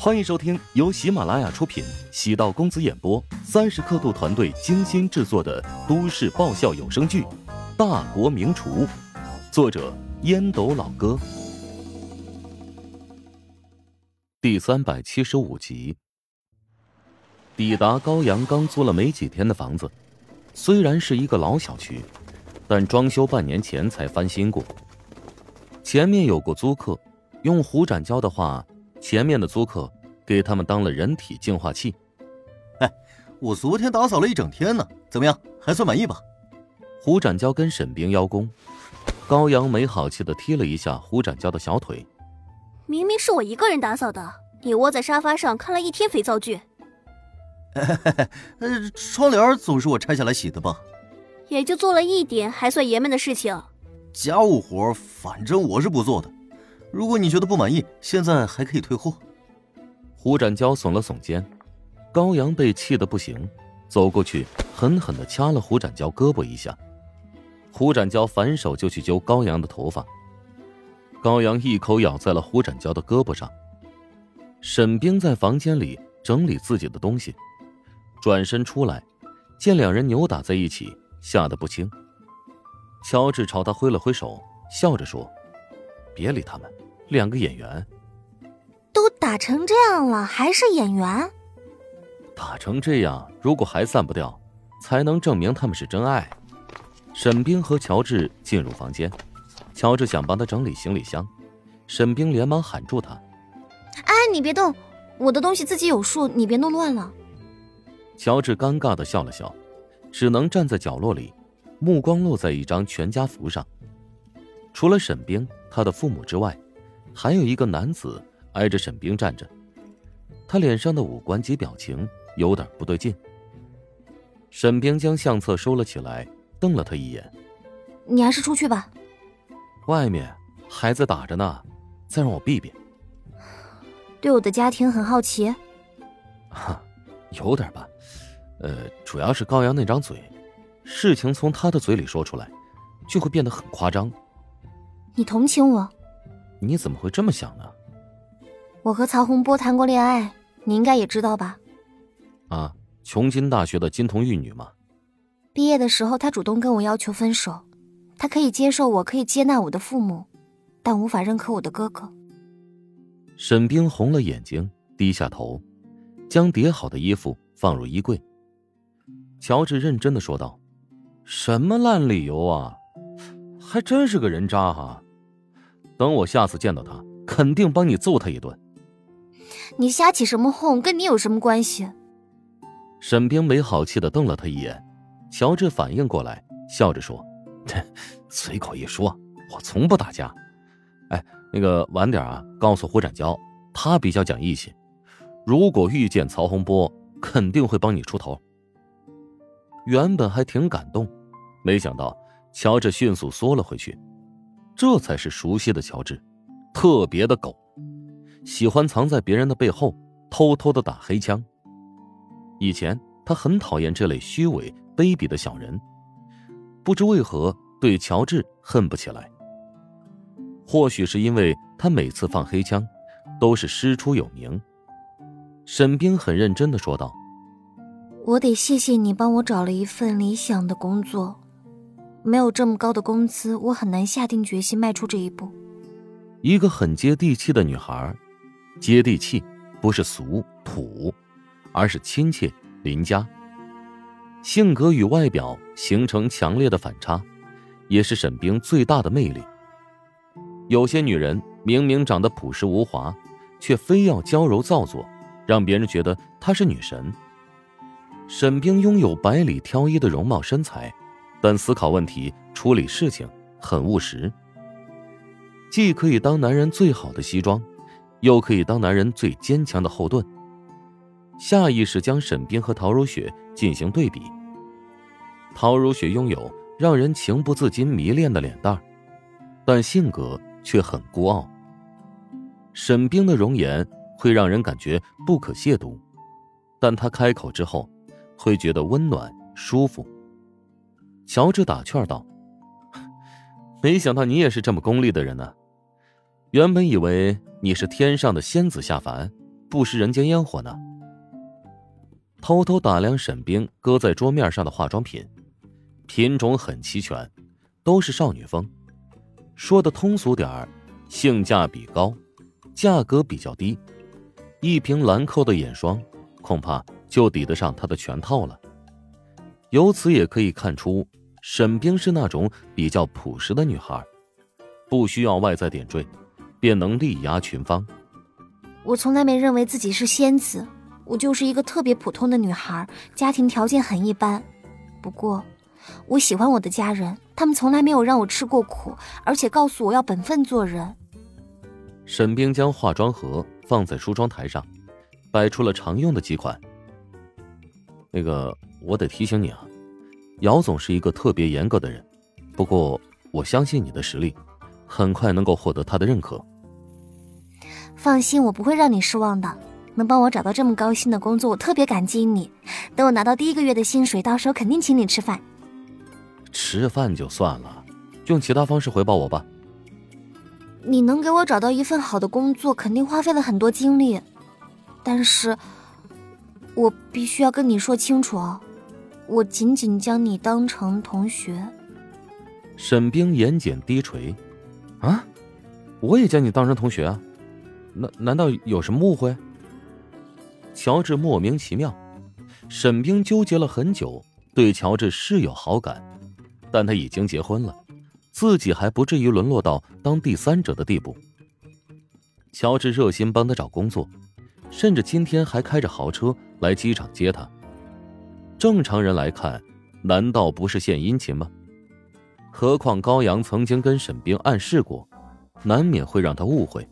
欢迎收听由喜马拉雅出品、喜道公子演播、三十刻度团队精心制作的都市爆笑有声剧《大国名厨》，作者烟斗老哥，第三百七十五集。抵达高阳刚租了没几天的房子，虽然是一个老小区，但装修半年前才翻新过。前面有过租客，用胡展娇的话。前面的租客给他们当了人体净化器。哎，我昨天打扫了一整天呢，怎么样？还算满意吧？胡展娇跟沈冰邀功，高阳没好气的踢了一下胡展娇的小腿。明明是我一个人打扫的，你窝在沙发上看了一天肥皂剧。呃，窗帘总是我拆下来洗的吧？也就做了一点还算爷们的事情。家务活反正我是不做的。如果你觉得不满意，现在还可以退货。胡展娇耸了耸肩，高阳被气得不行，走过去狠狠的掐了胡展娇胳膊一下。胡展娇反手就去揪高阳的头发，高阳一口咬在了胡展娇的胳膊上。沈冰在房间里整理自己的东西，转身出来，见两人扭打在一起，吓得不轻。乔治朝他挥了挥手，笑着说。别理他们，两个演员，都打成这样了，还是演员？打成这样，如果还散不掉，才能证明他们是真爱。沈冰和乔治进入房间，乔治想帮他整理行李箱，沈冰连忙喊住他：“哎，你别动，我的东西自己有数，你别弄乱了。”乔治尴尬的笑了笑，只能站在角落里，目光落在一张全家福上。除了沈冰，他的父母之外，还有一个男子挨着沈冰站着。他脸上的五官及表情有点不对劲。沈冰将相册收了起来，瞪了他一眼：“你还是出去吧。外面孩子打着呢，再让我避避。”对我的家庭很好奇？哈，有点吧。呃，主要是高阳那张嘴，事情从他的嘴里说出来，就会变得很夸张。你同情我？你怎么会这么想呢？我和曹洪波谈过恋爱，你应该也知道吧？啊，琼金大学的金童玉女嘛？毕业的时候，他主动跟我要求分手。他可以接受我，可以接纳我的父母，但无法认可我的哥哥。沈冰红了眼睛，低下头，将叠好的衣服放入衣柜。乔治认真的说道：“什么烂理由啊？还真是个人渣哈！”等我下次见到他，肯定帮你揍他一顿。你瞎起什么哄？跟你有什么关系？沈冰没好气的瞪了他一眼。乔治反应过来，笑着说：“随口一说，我从不打架。哎，那个晚点啊，告诉胡展娇，他比较讲义气。如果遇见曹洪波，肯定会帮你出头。”原本还挺感动，没想到乔治迅速缩了回去。这才是熟悉的乔治，特别的狗，喜欢藏在别人的背后，偷偷的打黑枪。以前他很讨厌这类虚伪卑鄙的小人，不知为何对乔治恨不起来。或许是因为他每次放黑枪，都是师出有名。沈冰很认真的说道：“我得谢谢你帮我找了一份理想的工作。”没有这么高的工资，我很难下定决心迈出这一步。一个很接地气的女孩，接地气不是俗土，而是亲切邻家。性格与外表形成强烈的反差，也是沈冰最大的魅力。有些女人明明长得朴实无华，却非要娇柔造作，让别人觉得她是女神。沈冰拥有百里挑一的容貌身材。但思考问题、处理事情很务实，既可以当男人最好的西装，又可以当男人最坚强的后盾。下意识将沈冰和陶如雪进行对比。陶如雪拥有让人情不自禁迷恋的脸蛋但性格却很孤傲。沈冰的容颜会让人感觉不可亵渎，但她开口之后，会觉得温暖舒服。乔治打趣道：“没想到你也是这么功利的人呢。原本以为你是天上的仙子下凡，不食人间烟火呢？偷偷打量沈冰搁在桌面上的化妆品，品种很齐全，都是少女风。说的通俗点儿，性价比高，价格比较低。一瓶兰蔻的眼霜，恐怕就抵得上她的全套了。由此也可以看出，沈冰是那种比较朴实的女孩，不需要外在点缀，便能力压群芳。我从来没认为自己是仙子，我就是一个特别普通的女孩，家庭条件很一般。不过，我喜欢我的家人，他们从来没有让我吃过苦，而且告诉我要本分做人。沈冰将化妆盒放在梳妆台上，摆出了常用的几款。那个，我得提醒你啊，姚总是一个特别严格的人，不过我相信你的实力，很快能够获得他的认可。放心，我不会让你失望的。能帮我找到这么高薪的工作，我特别感激你。等我拿到第一个月的薪水，到时候肯定请你吃饭。吃饭就算了，用其他方式回报我吧。你能给我找到一份好的工作，肯定花费了很多精力，但是，我必须要跟你说清楚哦，我仅仅将你当成同学。沈冰眼睑低垂，啊，我也将你当成同学啊。难难道有什么误会？乔治莫名其妙。沈冰纠结了很久，对乔治是有好感，但他已经结婚了，自己还不至于沦落到当第三者的地步。乔治热心帮他找工作，甚至今天还开着豪车来机场接他。正常人来看，难道不是献殷勤吗？何况高阳曾经跟沈冰暗示过，难免会让他误会。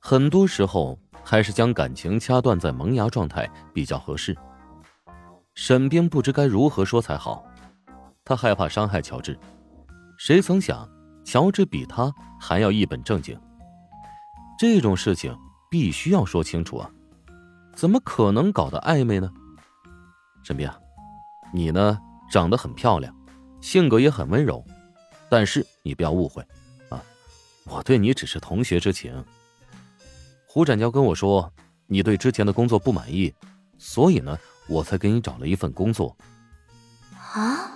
很多时候，还是将感情掐断在萌芽状态比较合适。沈冰不知该如何说才好，他害怕伤害乔治。谁曾想，乔治比他还要一本正经。这种事情必须要说清楚啊！怎么可能搞得暧昧呢？沈冰，你呢，长得很漂亮，性格也很温柔，但是你不要误会，啊，我对你只是同学之情。胡展娇跟我说，你对之前的工作不满意，所以呢，我才给你找了一份工作。啊？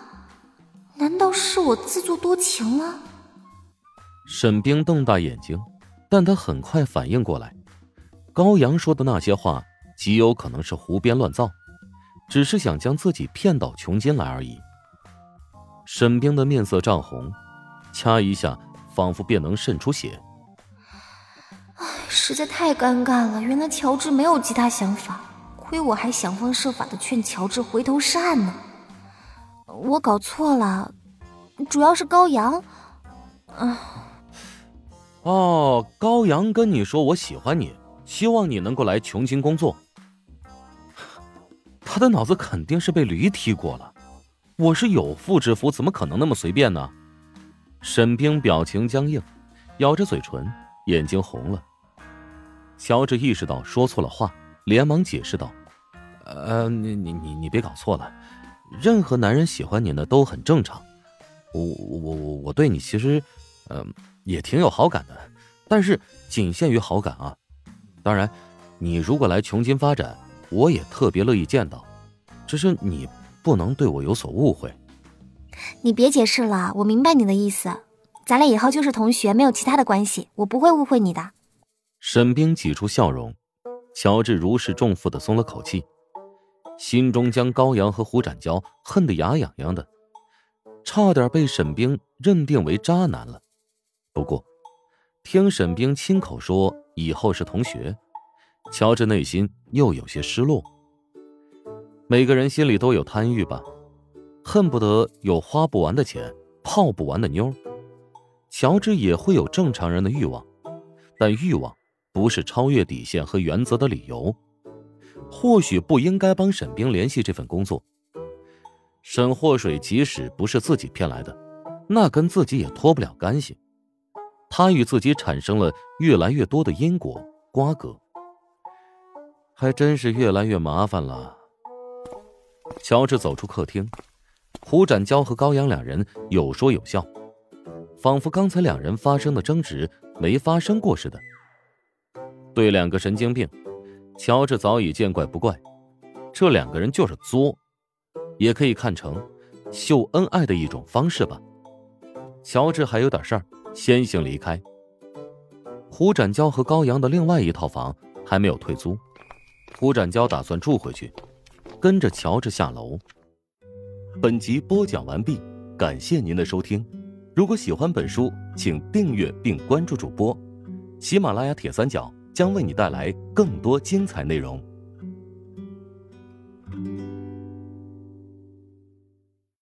难道是我自作多情了？沈冰瞪大眼睛，但他很快反应过来，高阳说的那些话极有可能是胡编乱造，只是想将自己骗到穷津来而已。沈冰的面色涨红，掐一下，仿佛便能渗出血。实在太尴尬了，原来乔治没有其他想法，亏我还想方设法的劝乔治回头是岸呢。我搞错了，主要是高阳。啊，哦，高阳跟你说我喜欢你，希望你能够来琼京工作。他的脑子肯定是被驴踢过了。我是有妇之夫，怎么可能那么随便呢？沈冰表情僵硬，咬着嘴唇，眼睛红了。乔治意识到说错了话，连忙解释道：“呃，你你你你别搞错了，任何男人喜欢你呢都很正常。我我我我对你其实，嗯，也挺有好感的，但是仅限于好感啊。当然，你如果来琼金发展，我也特别乐意见到。只是你不能对我有所误会。你别解释了，我明白你的意思。咱俩以后就是同学，没有其他的关系，我不会误会你的。”沈冰挤出笑容，乔治如释重负的松了口气，心中将高阳和胡展娇恨得牙痒痒的，差点被沈冰认定为渣男了。不过，听沈冰亲口说以后是同学，乔治内心又有些失落。每个人心里都有贪欲吧，恨不得有花不完的钱、泡不完的妞。乔治也会有正常人的欲望，但欲望。不是超越底线和原则的理由，或许不应该帮沈冰联系这份工作。沈祸水即使不是自己骗来的，那跟自己也脱不了干系。他与自己产生了越来越多的因果瓜葛，还真是越来越麻烦了。乔治走出客厅，胡展娇和高阳两人有说有笑，仿佛刚才两人发生的争执没发生过似的。对两个神经病，乔治早已见怪不怪，这两个人就是作，也可以看成秀恩爱的一种方式吧。乔治还有点事儿，先行离开。胡展娇和高阳的另外一套房还没有退租，胡展娇打算住回去，跟着乔治下楼。本集播讲完毕，感谢您的收听。如果喜欢本书，请订阅并关注主播。喜马拉雅铁三角将为你带来更多精彩内容。